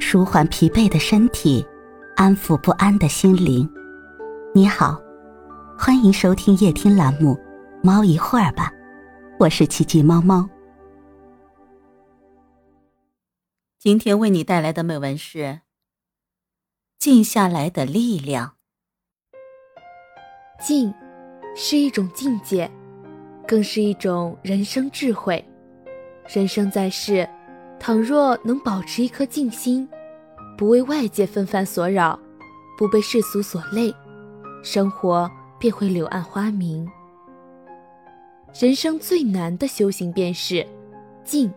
舒缓疲惫的身体，安抚不安的心灵。你好，欢迎收听夜听栏目《猫一会儿吧》，我是奇迹猫猫。今天为你带来的美文是《静下来的力量》。静，是一种境界，更是一种人生智慧。人生在世，倘若能保持一颗静心，不为外界纷繁所扰，不被世俗所累，生活便会柳暗花明。人生最难的修行便是静。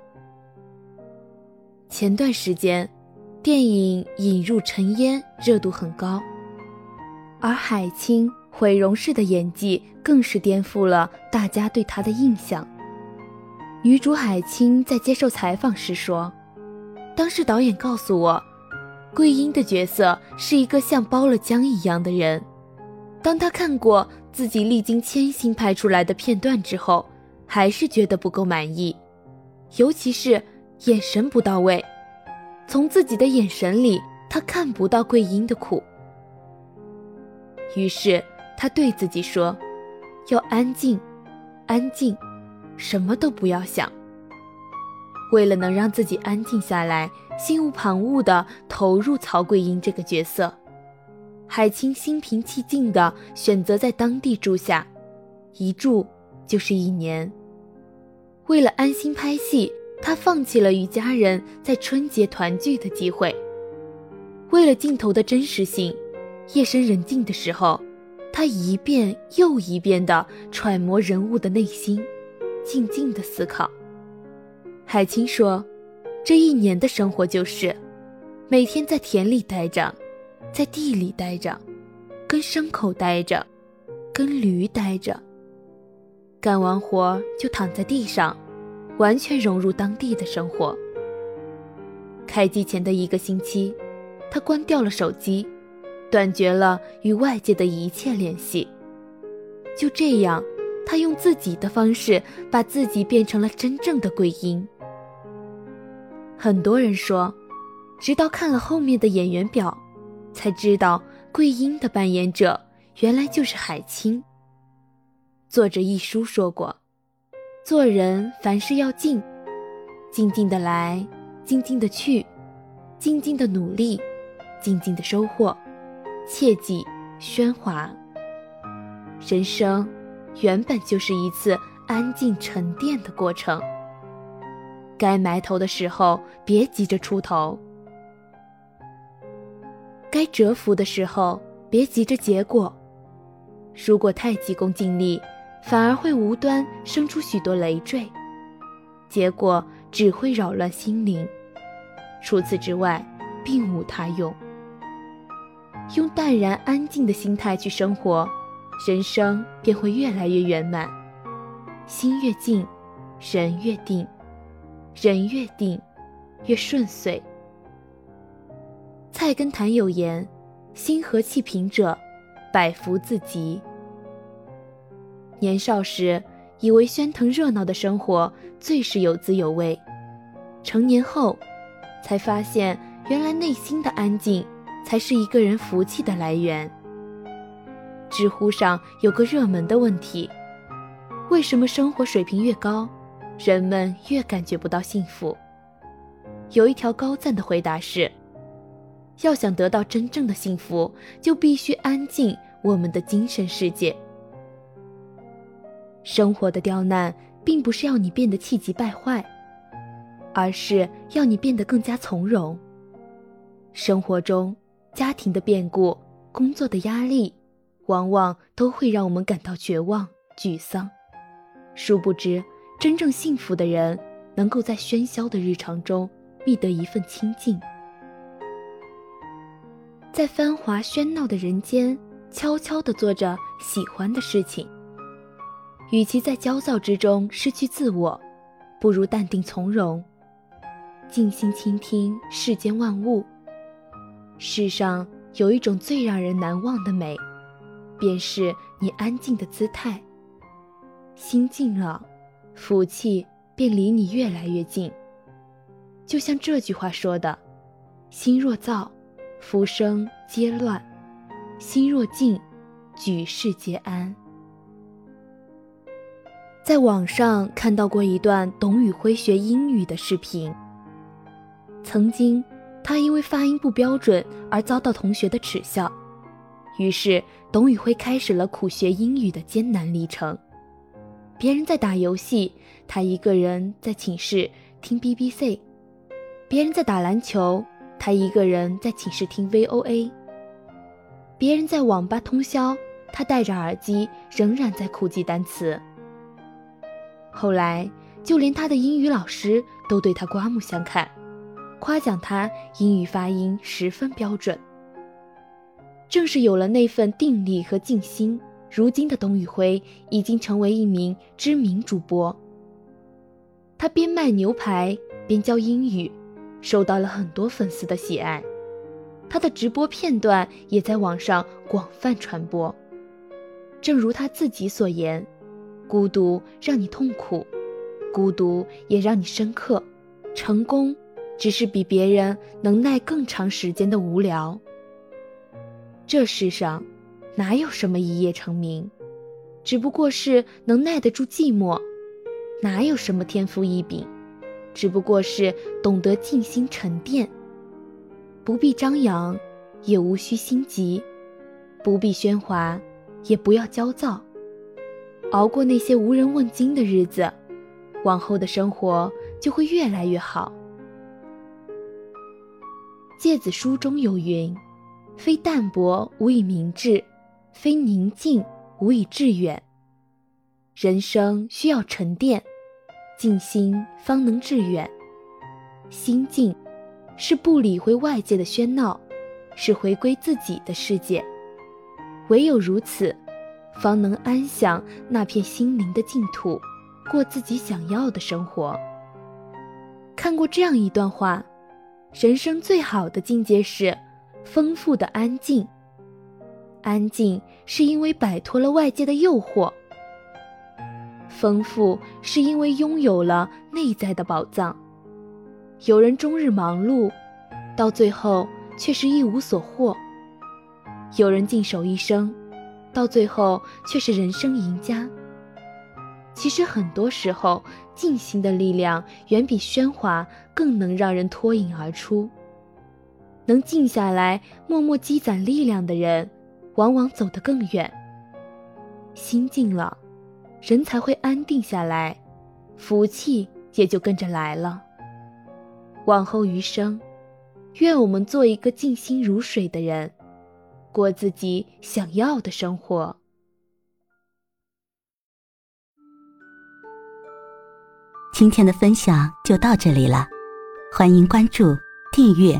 前段时间，电影《引入尘烟》热度很高，而海清毁容式的演技更是颠覆了大家对她的印象。女主海清在接受采访时说：“当时导演告诉我，桂英的角色是一个像包了浆一样的人。当她看过自己历经千辛拍出来的片段之后，还是觉得不够满意，尤其是眼神不到位。从自己的眼神里，她看不到桂英的苦。于是她对自己说：要安静，安静。”什么都不要想。为了能让自己安静下来，心无旁骛地投入曹桂英这个角色，海清心平气静地选择在当地住下，一住就是一年。为了安心拍戏，她放弃了与家人在春节团聚的机会。为了镜头的真实性，夜深人静的时候，她一遍又一遍地揣摩人物的内心。静静的思考。海清说：“这一年的生活就是，每天在田里待着，在地里待着，跟牲口待着，跟驴待着。干完活就躺在地上，完全融入当地的生活。开机前的一个星期，他关掉了手机，断绝了与外界的一切联系。就这样。”他用自己的方式把自己变成了真正的桂英。很多人说，直到看了后面的演员表，才知道桂英的扮演者原来就是海清。作者一书说过，做人凡事要静，静静的来，静静的去，静静的努力，静静的收获，切忌喧哗。人生。原本就是一次安静沉淀的过程。该埋头的时候，别急着出头；该蛰伏的时候，别急着结果。如果太急功近利，反而会无端生出许多累赘，结果只会扰乱心灵。除此之外，并无他用。用淡然安静的心态去生活。人生便会越来越圆满，心越静，人越定，人越定，越顺遂。菜根谭有言：“心和气平者，百福自集。”年少时以为喧腾热闹的生活最是有滋有味，成年后才发现，原来内心的安静才是一个人福气的来源。知乎上有个热门的问题：为什么生活水平越高，人们越感觉不到幸福？有一条高赞的回答是：要想得到真正的幸福，就必须安静我们的精神世界。生活的刁难，并不是要你变得气急败坏，而是要你变得更加从容。生活中，家庭的变故，工作的压力。往往都会让我们感到绝望、沮丧。殊不知，真正幸福的人能够在喧嚣的日常中觅得一份清静，在繁华喧闹的人间悄悄地做着喜欢的事情。与其在焦躁之中失去自我，不如淡定从容，静心倾听世间万物。世上有一种最让人难忘的美。便是你安静的姿态。心静了，福气便离你越来越近。就像这句话说的：“心若躁，浮生皆乱；心若静，举世皆安。在网上看到过一段董宇辉学英语的视频。曾经，他因为发音不标准而遭到同学的耻笑，于是董宇辉开始了苦学英语的艰难历程。别人在打游戏，他一个人在寝室听 BBC；别人在打篮球，他一个人在寝室听 VOA；别人在网吧通宵，他戴着耳机仍然在苦记单词。后来，就连他的英语老师都对他刮目相看。夸奖他英语发音十分标准。正是有了那份定力和静心，如今的董宇辉已经成为一名知名主播。他边卖牛排边教英语，受到了很多粉丝的喜爱。他的直播片段也在网上广泛传播。正如他自己所言：“孤独让你痛苦，孤独也让你深刻，成功。”只是比别人能耐更长时间的无聊。这世上，哪有什么一夜成名，只不过是能耐得住寂寞；哪有什么天赋异禀，只不过是懂得静心沉淀。不必张扬，也无需心急；不必喧哗，也不要焦躁。熬过那些无人问津的日子，往后的生活就会越来越好。诫子书中有云：“非淡泊无以明志，非宁静无以致远。”人生需要沉淀，静心方能致远。心静，是不理会外界的喧闹，是回归自己的世界。唯有如此，方能安享那片心灵的净土，过自己想要的生活。看过这样一段话。人生最好的境界是丰富的安静。安静是因为摆脱了外界的诱惑，丰富是因为拥有了内在的宝藏。有人终日忙碌，到最后却是一无所获；有人静守一生，到最后却是人生赢家。其实很多时候，静心的力量远比喧哗更能让人脱颖而出。能静下来，默默积攒力量的人，往往走得更远。心静了，人才会安定下来，福气也就跟着来了。往后余生，愿我们做一个静心如水的人，过自己想要的生活。今天的分享就到这里了，欢迎关注、订阅、